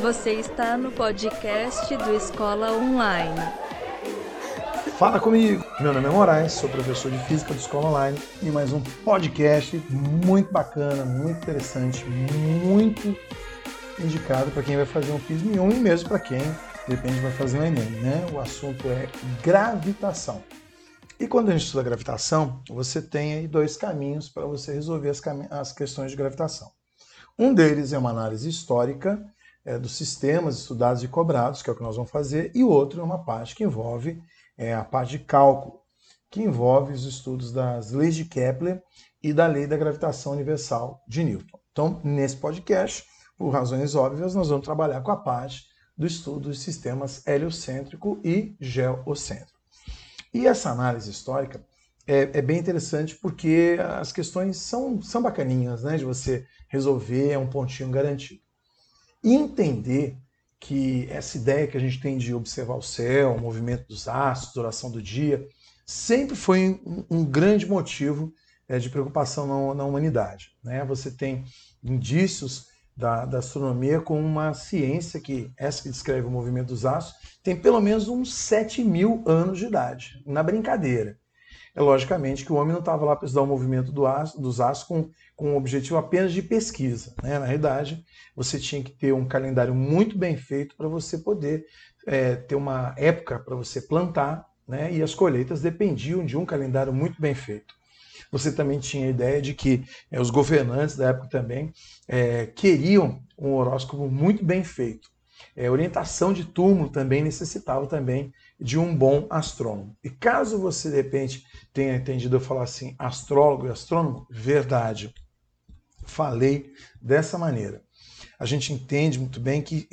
Você está no podcast do Escola Online. Fala comigo! Meu nome é Moraes, sou professor de Física do Escola Online e mais um podcast muito bacana, muito interessante, muito indicado para quem vai fazer um FISM 1 e mesmo para quem, de repente, vai fazer um Enem, né? O assunto é gravitação. E quando a gente estuda gravitação, você tem aí dois caminhos para você resolver as, as, questões de gravitação. Um deles é uma análise histórica é, dos sistemas estudados e cobrados, que é o que nós vamos fazer, e outro é uma parte que envolve é, a parte de cálculo, que envolve os estudos das leis de Kepler e da lei da gravitação universal de Newton. Então, nesse podcast, por razões óbvias, nós vamos trabalhar com a parte do estudo dos sistemas heliocêntrico e geocêntrico. E essa análise histórica é, é, bem interessante porque as questões são, são bacaninhas né, de você resolver, é um pontinho garantido. Entender que essa ideia que a gente tem de observar o céu, o movimento dos astros, duração do dia, sempre foi um, um grande motivo é, de preocupação na, na humanidade. Né? Você tem indícios da, da, astronomia com uma ciência que, essa que descreve o movimento dos astros, tem pelo menos uns 7 mil anos de idade, na brincadeira. É logicamente que o homem não estava lá para estudar o movimento do astro, dos astros com, com o objetivo apenas de pesquisa. Né? Na realidade, você tinha que ter um calendário muito bem feito para você poder é, ter uma época para você plantar, né? e as colheitas dependiam de um calendário muito bem feito. Você também tinha a ideia de que é, os governantes da época também é, queriam um horóscopo muito bem feito. É, orientação de túmulo também necessitava também de um bom astrônomo. E caso você de repente tenha entendido eu falar assim, astrólogo e astrônomo, verdade. Falei dessa maneira. A gente entende muito bem que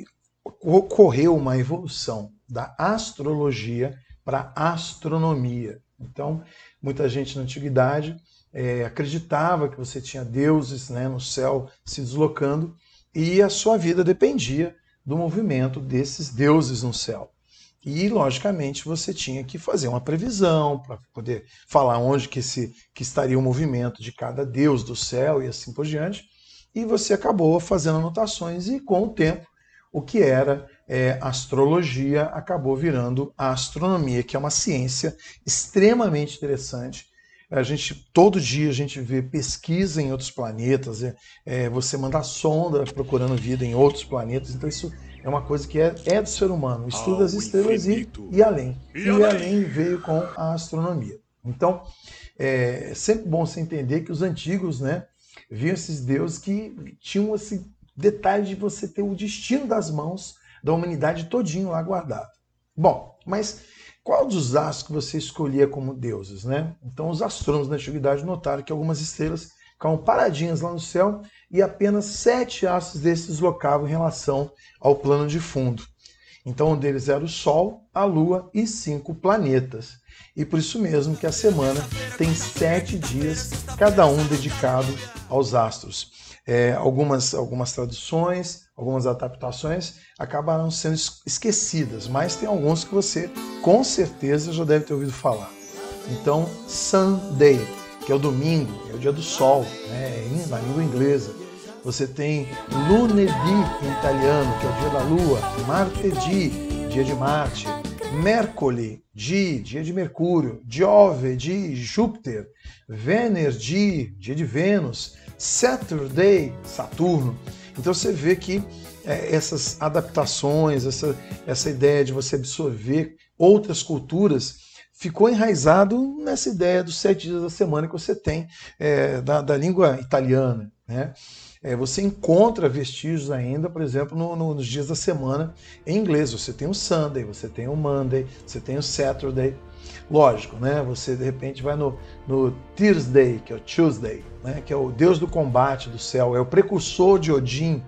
ocorreu uma evolução da astrologia para a astronomia. Então, muita gente na antiguidade é, acreditava que você tinha deuses né, no céu se deslocando e a sua vida dependia do movimento desses deuses no céu. E, logicamente, você tinha que fazer uma previsão para poder falar onde que, se, que estaria o movimento de cada deus do céu e assim por diante. E você acabou fazendo anotações e, com o tempo, o que era é, astrologia acabou virando a astronomia, que é uma ciência extremamente interessante. A gente todo dia a gente vê pesquisa em outros planetas, é, é, você manda sonda procurando vida em outros planetas, então isso é uma coisa que é, é do ser humano, estuda as estrelas e, e além. E, e além veio com a astronomia. Então, é sempre bom você entender que os antigos, né, viam esses deuses que tinham esse detalhe de você ter o destino das mãos da humanidade todinho lá guardado. Bom, mas qual dos astros que você escolhia como deuses, né? Então, os astrônomos da antiguidade notaram que algumas estrelas ficavam paradinhas lá no céu e apenas sete astros desses deslocavam em relação ao plano de fundo. Então, um deles era o Sol, a Lua e cinco planetas. E por isso mesmo que a semana tem sete dias, cada um dedicado aos astros. É, algumas, algumas traduções, algumas adaptações acabaram sendo esquecidas, mas tem alguns que você com certeza já deve ter ouvido falar. Então, Sunday, que é o domingo, é o dia do sol, né, na língua inglesa. Você tem lunedì em italiano, que é o dia da lua, martedì, dia de Marte, Mercoli, dia, dia de Mercúrio, Giove, de Júpiter, Venerdi, dia de Vênus, Saturday, Saturno. Então você vê que é, essas adaptações, essa, essa ideia de você absorver outras culturas, ficou enraizado nessa ideia dos sete dias da semana que você tem é, da, da, língua italiana. Né? É, você encontra vestígios ainda, por exemplo, no, no, nos dias da semana em inglês. Você tem o Sunday, você tem o Monday, você tem o Saturday. Lógico, né? Você de repente vai no, no Thursday, que é o Tuesday, né? que é o deus do combate do céu, é o precursor de Odin.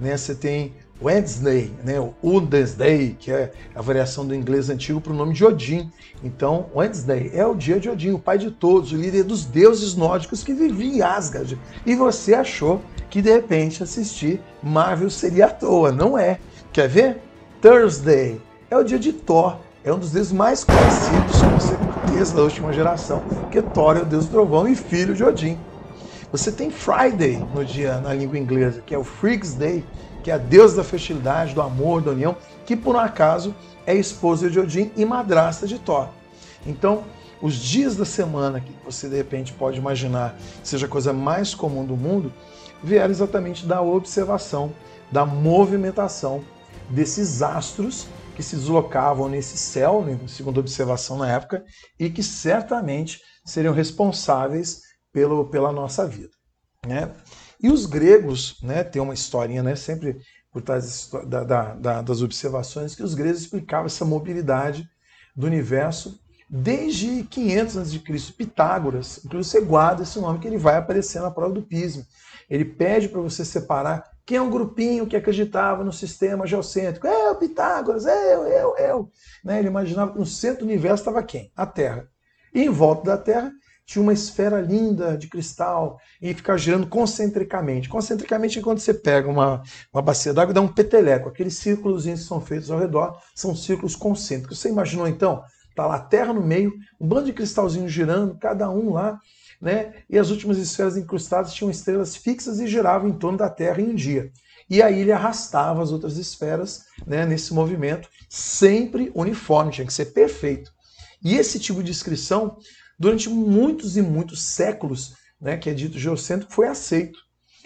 Né? Você tem Wednesday, né, o Wednesday, que é a variação do inglês antigo para o nome de Odin. Então, Wednesday é o dia de Odin, o pai de todos, o líder dos deuses nórdicos que vivia em Asgard. E você achou que de repente assistir Marvel seria à toa. Não é. Quer ver? Thursday é o dia de Thor. É um dos deuses mais conhecidos, com certeza, da última geração, porque Thor é o deus do trovão e filho de Odin. Você tem Friday no dia na língua inglesa, que é o Freaks Day, que é a deusa da fertilidade, do amor, da união, que por um acaso é esposa de Odin e madrasta de Thor. Então, os dias da semana que você de repente pode imaginar seja a coisa mais comum do mundo, vieram exatamente da observação, da movimentação desses astros que se deslocavam nesse céu, né, segundo a observação na época, e que certamente seriam responsáveis pelo, pela nossa vida. Né? E os gregos, né, tem uma historinha né, sempre por trás da, da, da, das observações, que os gregos explicavam essa mobilidade do universo desde 500 a.C. Pitágoras, inclusive você guarda esse nome que ele vai aparecer na prova do pismo. Ele pede para você separar quem é um grupinho que acreditava no sistema geocêntrico. É o Pitágoras, é eu, eu, eu. Né? Ele imaginava que no centro do universo estava quem? A Terra. E em volta da Terra tinha uma esfera linda de cristal e ficava girando concentricamente. Concentricamente é quando você pega uma, uma bacia d'água e dá um peteleco. Aqueles círculos que são feitos ao redor são círculos concêntricos. Você imaginou então? Está lá a Terra no meio, um bando de cristalzinhos girando, cada um lá, né? E as últimas esferas incrustadas tinham estrelas fixas e giravam em torno da Terra em um dia. E aí ele arrastava as outras esferas né, nesse movimento, sempre uniforme, tinha que ser perfeito. E esse tipo de descrição, durante muitos e muitos séculos, né, que é dito geocêntrico, foi aceito.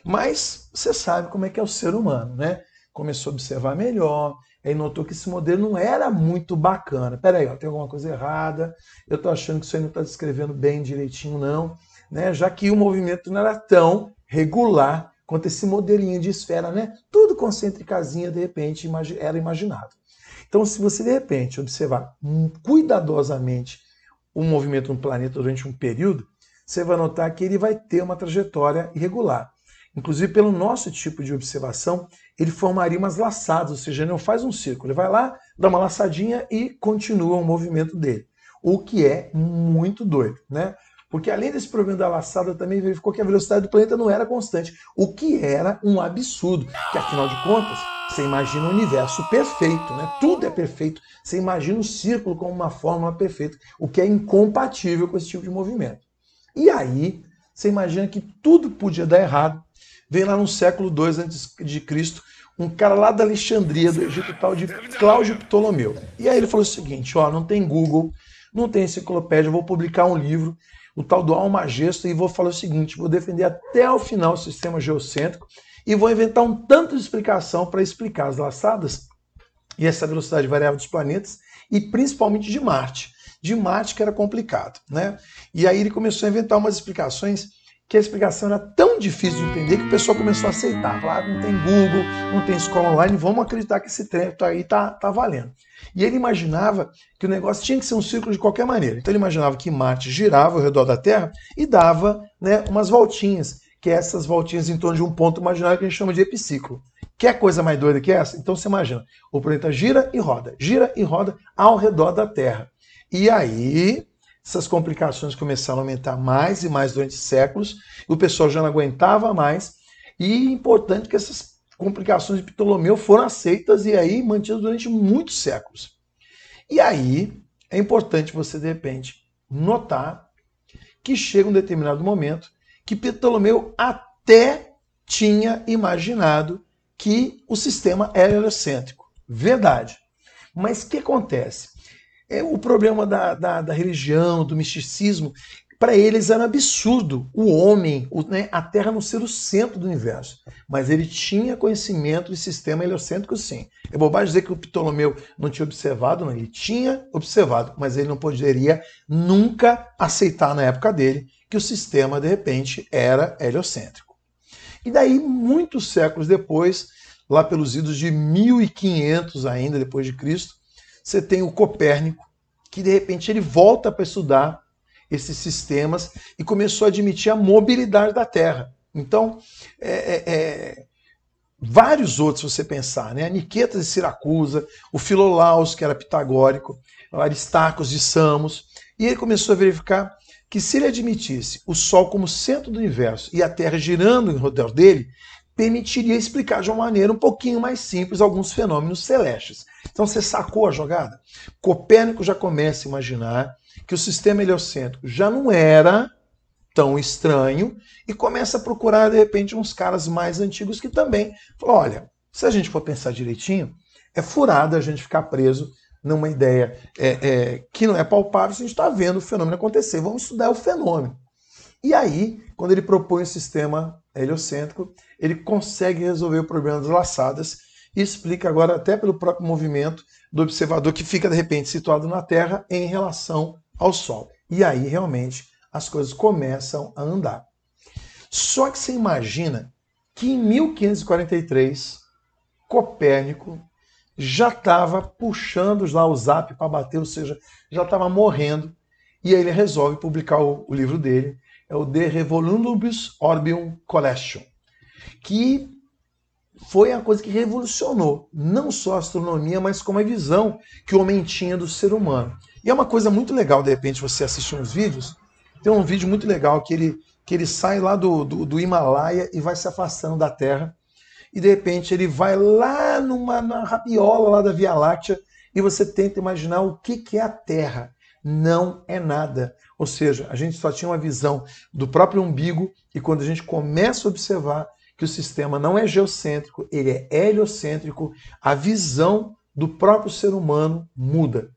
Mas você sabe como é que é o ser humano, né? Começou a observar melhor, aí notou que esse modelo não era muito bacana. Peraí, ó, tem alguma coisa errada, eu estou achando que isso aí não está descrevendo bem direitinho, não, né? já que o movimento não era tão regular quanto esse modelinho de esfera, né? tudo concêntricazinha, de repente, era imaginado. Então, se você, de repente, observar cuidadosamente o movimento no planeta durante um período, você vai notar que ele vai ter uma trajetória irregular. Inclusive, pelo nosso tipo de observação, ele formaria umas laçadas, ou seja, ele não faz um círculo, ele vai lá, dá uma laçadinha e continua o movimento dele. O que é muito doido, né? Porque além desse problema da laçada, também verificou que a velocidade do planeta não era constante, o que era um absurdo, que afinal de contas, você imagina o universo perfeito, né? Tudo é perfeito. Você imagina o círculo como uma fórmula perfeita, o que é incompatível com esse tipo de movimento. E aí, você imagina que tudo podia dar errado Vem lá no século II a.C., um cara lá da Alexandria, do Egito, tal de Cláudio Ptolomeu. E aí ele falou o seguinte: ó, não tem Google, não tem enciclopédia, vou publicar um livro, o tal do Almagesto, e vou falar o seguinte: vou defender até o final o sistema geocêntrico e vou inventar um tanto de explicação para explicar as laçadas e essa velocidade variável dos planetas e principalmente de Marte. De Marte que era complicado, né? E aí ele começou a inventar umas explicações que a explicação era tão difícil de entender que o pessoal começou a aceitar. Falar, ah, não tem Google, não tem escola online, vamos acreditar que esse treco aí tá, tá valendo. E ele imaginava que o negócio tinha que ser um círculo de qualquer maneira. Então ele imaginava que Marte girava ao redor da Terra e dava né, umas voltinhas, que é essas voltinhas em torno de um ponto imaginário que a gente chama de epiciclo. Quer coisa mais doida que essa? Então você imagina, o planeta gira e roda, gira e roda ao redor da Terra. E aí essas complicações começaram a aumentar mais e mais durante séculos, e o pessoal já não aguentava mais. E é importante que essas complicações de Ptolomeu foram aceitas e aí mantidas durante muitos séculos. E aí é importante você, de repente, notar que chega um determinado momento que Ptolomeu até tinha imaginado que o sistema era heliocêntrico. Verdade. Mas o que acontece? É, o problema da, da, da religião, do misticismo, para eles era absurdo o homem, o, né, a Terra não ser o centro do universo. Mas ele tinha conhecimento de sistema heliocêntrico, sim. É bobagem dizer que o Ptolomeu não tinha observado, não. Ele tinha observado, mas ele não poderia nunca aceitar na época dele que o sistema, de repente, era heliocêntrico. E daí, muitos séculos depois, lá pelos idos de 1500 ainda depois de Cristo, você tem o Copérnico, que de repente ele volta para estudar esses sistemas e começou a admitir a mobilidade da Terra. Então, é, é, é vários outros, você pensar, né? A Niquetas de Siracusa, o Filolaus, que era pitagórico, Aristarcos de Samos, e ele começou a verificar que se ele admitisse o Sol como centro do universo e a Terra girando em redor dele, permitiria explicar de uma maneira um pouquinho mais simples alguns fenômenos celestes. Então você sacou a jogada? Copérnico já começa a imaginar que o sistema heliocêntrico já não era tão estranho e começa a procurar de repente uns caras mais antigos que também falam, olha, Se a gente for pensar direitinho, é furada a gente ficar preso numa ideia é, é, que não é palpável se a gente está vendo o fenômeno acontecer. Vamos estudar o fenômeno. E aí, quando ele propõe o sistema heliocêntrico, ele consegue resolver o problema das laçadas e explica agora até pelo próprio movimento do observador que fica de repente situado na Terra em relação ao Sol. E aí realmente as coisas começam a andar. Só que você imagina que em 1543 Copérnico já estava puxando lá o zap para bater, ou seja, já estava morrendo. E aí ele resolve publicar o, o livro dele, é o De Revolundibus Orbium Collection, que foi a coisa que revolucionou não só a astronomia, mas como a visão que o homem tinha do ser humano. E é uma coisa muito legal, de repente, você assistir uns vídeos. Tem um vídeo muito legal que ele, que ele sai lá do, do, do Himalaia e vai se afastando da Terra e de repente ele vai lá numa na rabiola lá da Via Láctea e você tenta imaginar o que, que é a Terra. Não é nada. Ou seja, a gente só tinha uma visão do próprio umbigo e quando a gente começa a observar que o sistema não é geocêntrico, ele é heliocêntrico, a visão do próprio ser humano muda.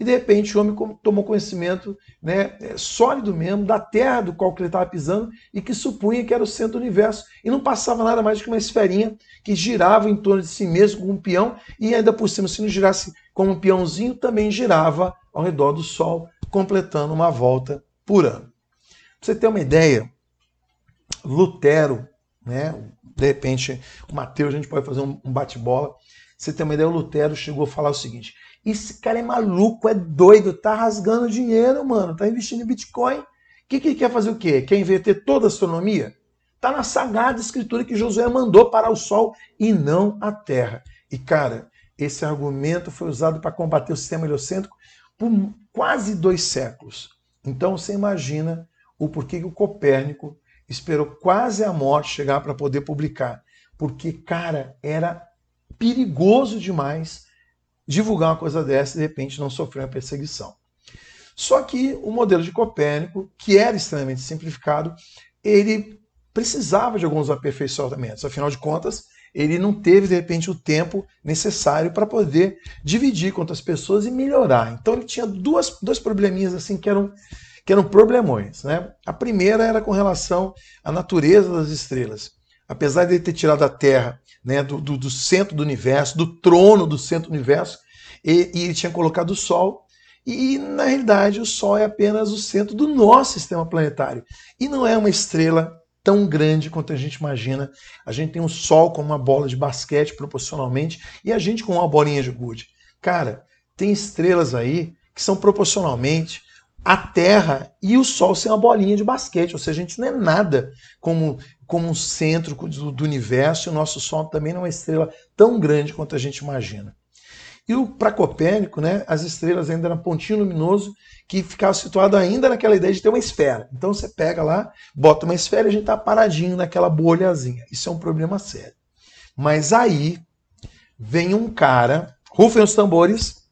E de repente o homem tomou conhecimento né, é, sólido mesmo da terra do qual ele estava pisando e que supunha que era o centro do universo. E não passava nada mais do que uma esferinha que girava em torno de si mesmo como um peão e ainda por cima, se não girasse como um peãozinho, também girava ao redor do Sol, completando uma volta por ano. Pra você ter uma ideia, Lutero, né, de repente o Mateus, a gente pode fazer um bate-bola. Você tem uma ideia, o Lutero chegou a falar o seguinte: esse cara é maluco, é doido, tá rasgando dinheiro, mano, tá investindo em Bitcoin. O que, que ele quer fazer o quê? Quer inverter toda a astronomia? Tá na sagrada escritura que Josué mandou para o Sol e não a Terra. E, cara, esse argumento foi usado para combater o sistema heliocêntrico por quase dois séculos. Então você imagina o porquê que o Copérnico esperou quase a morte chegar para poder publicar. Porque, cara, era perigoso demais divulgar uma coisa dessa e de repente não sofrer uma perseguição. Só que o modelo de Copérnico, que era extremamente simplificado, ele precisava de alguns aperfeiçoamentos. Afinal de contas, ele não teve, de repente, o tempo necessário para poder dividir com outras pessoas e melhorar. Então ele tinha duas, dois probleminhas assim que eram, que eram problemões. Né? A primeira era com relação à natureza das estrelas. Apesar de ele ter tirado a Terra né, do, do, do, centro do universo, do trono do centro do universo, e, e ele tinha colocado o Sol. E, na realidade, o Sol é apenas o centro do nosso sistema planetário. E não é uma estrela tão grande quanto a gente imagina. A gente tem o Sol como uma bola de basquete proporcionalmente e a gente com uma bolinha de gude. Cara, tem estrelas aí que são proporcionalmente a Terra e o Sol ser uma bolinha de basquete, ou seja, a gente não é nada como como um centro do, do universo, e o nosso Sol também não é uma estrela tão grande quanto a gente imagina. E para Copérnico, né, as estrelas ainda eram pontinho luminoso que ficava situado ainda naquela ideia de ter uma esfera. Então você pega lá, bota uma esfera e a gente está paradinho naquela bolhazinha. Isso é um problema sério. Mas aí vem um cara, rufem os tambores,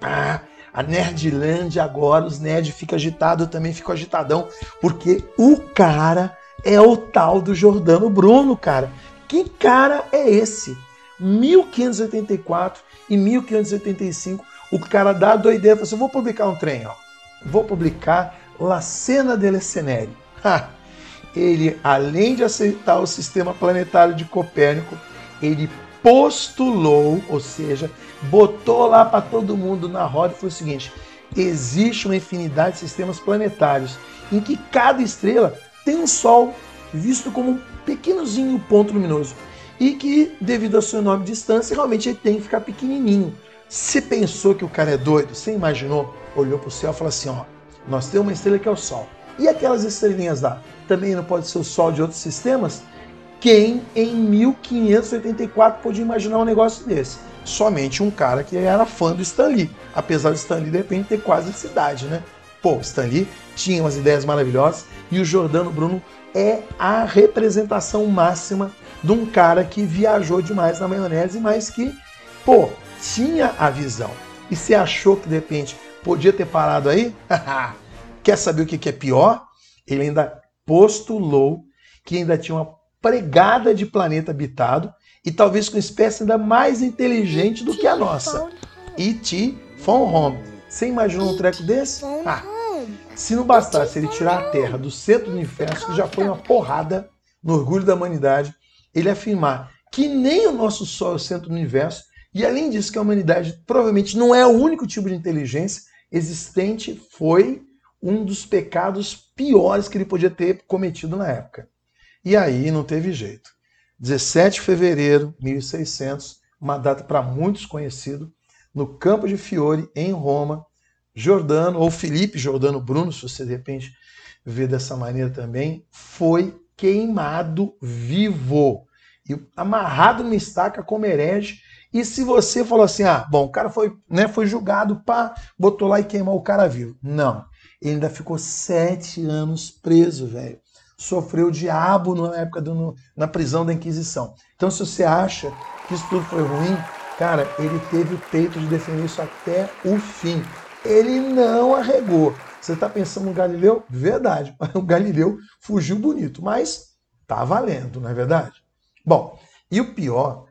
ah, a Nerdland agora, os nerds ficam agitados, eu também fico agitadão, porque o cara é o tal do Jordano Bruno, cara. Que cara é esse? 1584 e 1585, o cara dá a doideira, fala assim, vou publicar um trem, ó. Vou publicar La Cena delle Ceneri. Ele, além de aceitar o sistema planetário de Copérnico, ele postulou, ou seja, botou lá para todo mundo na roda foi o seguinte: existe uma infinidade de sistemas planetários em que cada estrela tem um Sol visto como um pequenozinho ponto luminoso e que, devido à sua enorme distância, realmente ele tem que ficar pequenininho. Você pensou que o cara é doido? Você imaginou? Olhou para o céu e falou assim: ó, nós temos uma estrela que é o Sol. E aquelas estrelinhas lá? Também não pode ser o Sol de outros sistemas? Quem em 1584 podia imaginar um negócio desse? Somente um cara que era fã do Stanley. Apesar do Stanley de repente ter quase essa idade, né? Pô, Stanley tinha umas ideias maravilhosas e o Jordano Bruno é a representação máxima de um cara que viajou demais na maionese, mas que, pô, tinha a visão. E se achou que de repente podia ter parado aí? Quer saber o que é pior? Ele ainda postulou que ainda tinha uma pregada de planeta habitado e talvez com espécie ainda mais inteligente do que a nossa. E.T. Phone Home. Você imaginou um treco desse? Ah, se não bastasse ele tirar a Terra do centro do universo, que já foi uma porrada no orgulho da humanidade, ele afirmar que nem o nosso Sol é o centro do universo, e além disso que a humanidade provavelmente não é o único tipo de inteligência existente, foi um dos pecados piores que ele podia ter cometido na época. E aí não teve jeito. 17 de fevereiro de 1600, uma data para muitos conhecido, no campo de Fiore, em Roma, Jordano, ou Felipe Jordano Bruno, se você de repente vê dessa maneira também, foi queimado vivo e amarrado numa estaca como herege. E se você falou assim, ah, bom, o cara foi, né, foi julgado, pá, botou lá e queimou o cara vivo. Não, ele ainda ficou sete anos preso, velho. Sofreu o diabo na época do, na prisão da Inquisição. Então, se você acha que isso tudo foi ruim, cara, ele teve o peito de defender isso até o fim. Ele não arregou. Você está pensando no Galileu? Verdade. O Galileu fugiu bonito, mas tá valendo, não é verdade? Bom, e o pior,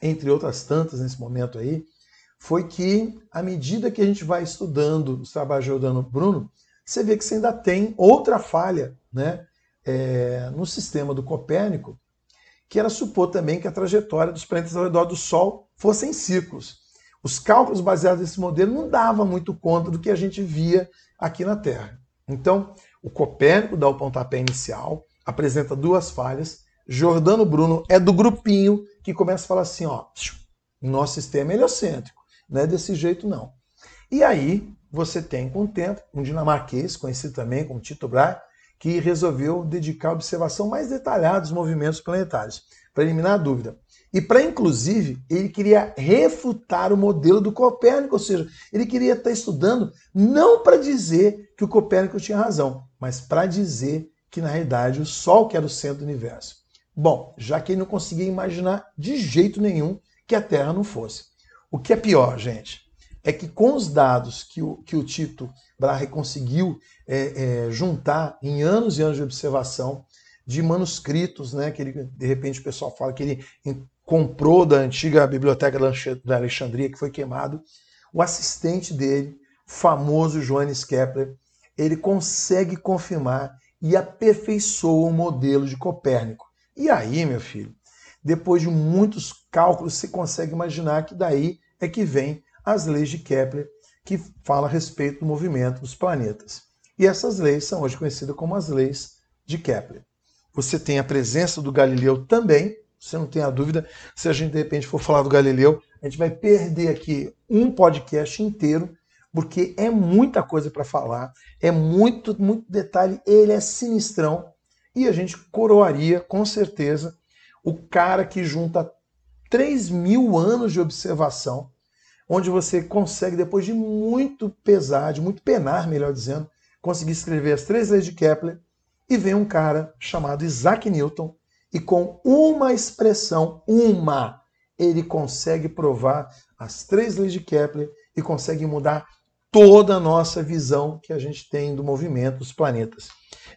entre outras tantas nesse momento aí, foi que à medida que a gente vai estudando os trabalhos de Giordano Bruno, você vê que você ainda tem outra falha né, é, no sistema do Copérnico, que era supor também que a trajetória dos planetas ao redor do Sol fossem ciclos. Os cálculos baseados nesse modelo não davam muito conta do que a gente via aqui na Terra. Então, o Copérnico dá o pontapé inicial, apresenta duas falhas. Jordano Bruno é do grupinho que começa a falar assim: ó, nosso sistema é heliocêntrico, não é desse jeito não. E aí você tem, com o tempo, um dinamarquês, conhecido também como Tito Brahe, que resolveu dedicar a observação mais detalhada dos movimentos planetários, para eliminar a dúvida. E para, inclusive, ele queria refutar o modelo do Copérnico, ou seja, ele queria estar estudando não para dizer que o Copérnico tinha razão, mas para dizer que, na realidade, o Sol que era o centro do universo. Bom, já que ele não conseguia imaginar de jeito nenhum que a Terra não fosse. O que é pior, gente, é que com os dados que o, que o Tito Brahe conseguiu é, é, juntar em anos e anos de observação, de manuscritos, né, que ele, de repente o pessoal fala que ele comprou da antiga biblioteca da Alexandria, que foi queimado, o assistente dele, famoso Johannes Kepler, ele consegue confirmar e aperfeiçoa o modelo de Copérnico. E aí, meu filho, depois de muitos cálculos, você consegue imaginar que daí é que vem as leis de Kepler, que fala a respeito do movimento dos planetas. E essas leis são hoje conhecidas como as leis de Kepler. Você tem a presença do Galileu também, você não tem a dúvida, se a gente de repente for falar do Galileu, a gente vai perder aqui um podcast inteiro, porque é muita coisa para falar, é muito, muito detalhe, ele é sinistrão, e a gente coroaria com certeza o cara que junta 3 mil anos de observação, onde você consegue, depois de muito pesar, de muito penar, melhor dizendo, conseguir escrever as três leis de Kepler, e vem um cara chamado Isaac Newton, e com uma expressão, uma, ele consegue provar as três leis de Kepler e consegue mudar toda a nossa visão que a gente tem do movimento dos planetas.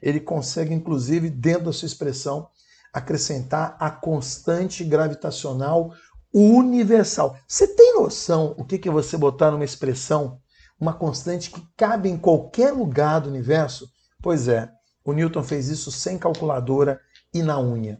Ele consegue, inclusive, dentro da sua expressão, acrescentar a constante gravitacional universal. Você tem noção o que é você botar numa expressão uma constante que cabe em qualquer lugar do universo? Pois é, o Newton fez isso sem calculadora e na unha.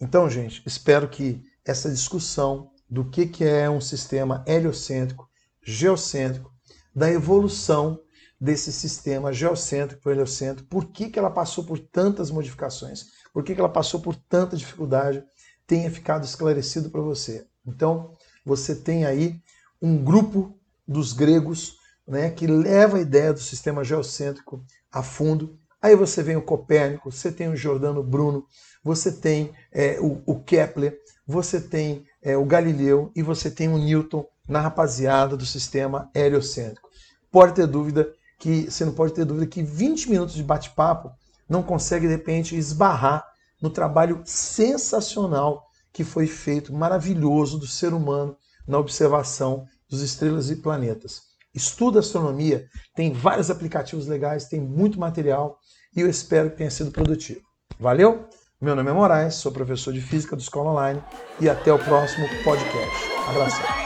Então, gente, espero que essa discussão do que, que é um sistema heliocêntrico, geocêntrico, da evolução desse sistema geocêntrico para heliocêntrico, por que, que ela passou por tantas modificações, por que, que ela passou por tanta dificuldade, tenha ficado esclarecido para você. Então, você tem aí um grupo dos gregos né, que leva a ideia do sistema geocêntrico a fundo Aí você vem o Copérnico, você tem o Giordano Bruno, você tem é, o, o, Kepler, você tem é, o Galileu e você tem o Newton na rapaziada do sistema heliocêntrico. Pode ter dúvida que você não pode ter dúvida que 20 minutos de bate-papo não consegue de repente esbarrar no trabalho sensacional que foi feito, maravilhoso do ser humano na observação dos estrelas e planetas. Estuda astronomia, tem vários aplicativos legais, tem muito material e eu espero que tenha sido produtivo. Valeu? Meu nome é Moraes, sou professor de Física do Escola Online e até o próximo podcast. Abração.